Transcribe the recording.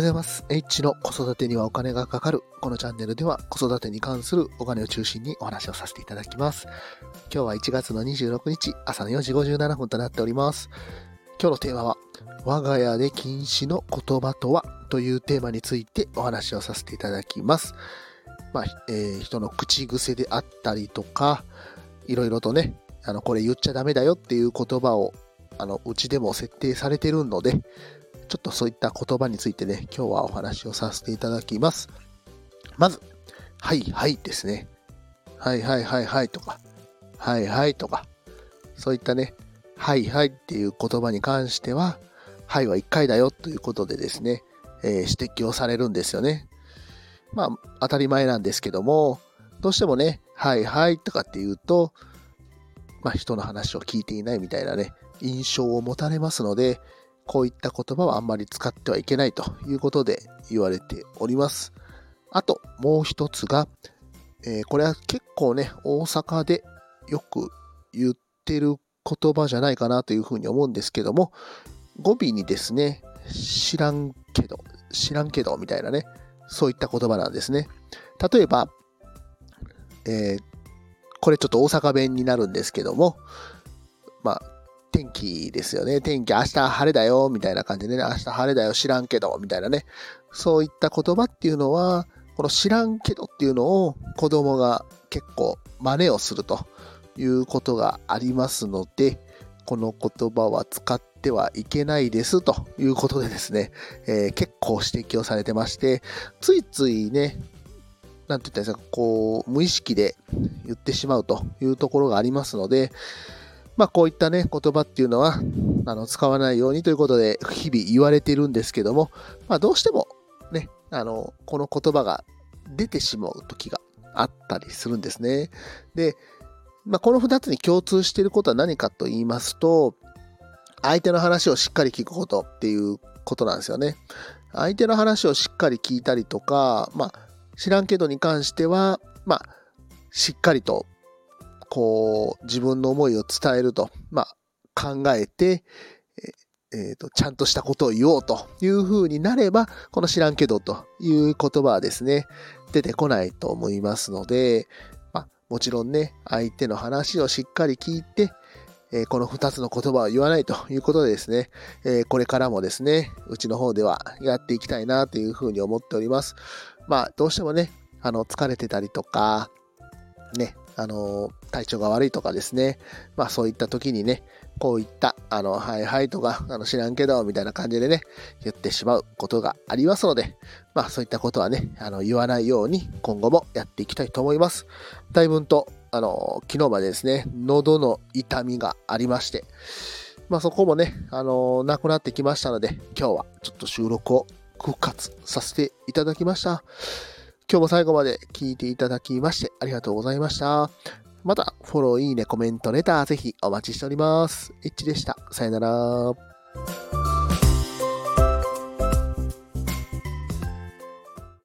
おはようございます。H の子育てにはお金がかかる。このチャンネルでは子育てに関するお金を中心にお話をさせていただきます。今日は1月の26日朝の4時57分となっております。今日のテーマは、我が家で禁止の言葉とはというテーマについてお話をさせていただきます。まあ、えー人の口癖であったりとか、いろいろとね、あの、これ言っちゃダメだよっていう言葉を、あの、うちでも設定されてるので、ちょっとそういった言葉についてね、今日はお話をさせていただきます。まず、はいはいですね。はいはいはいはいとか、はいはいとか、そういったね、はいはいっていう言葉に関しては、はいは1回だよということでですね、えー指摘をされるんですよね。まあ、当たり前なんですけども、どうしてもね、はいはいとかって言うと、まあ、人の話を聞いていないみたいなね、印象を持たれますので、こういった言葉はあんまり使ってはいけないということで言われております。あと、もう一つが、えーこれは結構ね、大阪でよく言ってる言葉じゃないかなというふうに思うんですけども、語尾にですね、知らんけど、知らんけどみたいなね、そういった言葉なんですね。例えば、えーこれちょっと大阪弁になるんですけども、まあ、天気ですよね。天気明日晴れだよ、みたいな感じでね、明日晴れだよ、知らんけど、みたいなね。そういった言葉っていうのは、この知らんけどっていうのを子供が結構真似をするということがありますので、この言葉は使ってはいけないですということでですね、えー結構指摘をされてまして、ついついね、なんて言ったらいいですか、こう、無意識で言ってしまうというところがありますので、まあこういったね、言葉っていうのは、あの、使わないようにということで、日々言われてるんですけども、まあどうしてもね、あの、この言葉が出てしまう時があったりするんですね。で、まあこの2つに共通していることは何かと言いますと、相手の話をしっかり聞くことっていうことなんですよね。相手の話をしっかり聞いたりとか、まあ、知らんけどに関しては、まあ、しっかりと、こう、自分の思いを伝えると、まあ、考えて、えーえーと、ちゃんとしたことを言おうという風になれば、この知らんけどという言葉はですね、出てこないと思いますので、まあ、もちろんね、相手の話をしっかり聞いて、えーこの2つの言葉を言わないということでですね、えーこれからもですね、うちの方ではやっていきたいなというふうに思っております。まあ、どうしてもね、あの、疲れてたりとか、ね、あの、体調が悪いとかですね、まあそういった時にね、こういった、あの、はいはいとか、あの、知らんけど、みたいな感じでね、言ってしまうことがありますので、まあそういったことはね、あの、言わないように今後もやっていきたいと思います。だいぶんと、あの、昨日までですね、喉の痛みがありまして、まあそこもね、あの、なくなってきましたので、今日はちょっと収録を復活させていただきました。今日も最後まで聞いていただきましてありがとうございました。また、フォロー、いいね、コメント、レター、ぜひお待ちしております。エッチでした。さよなら。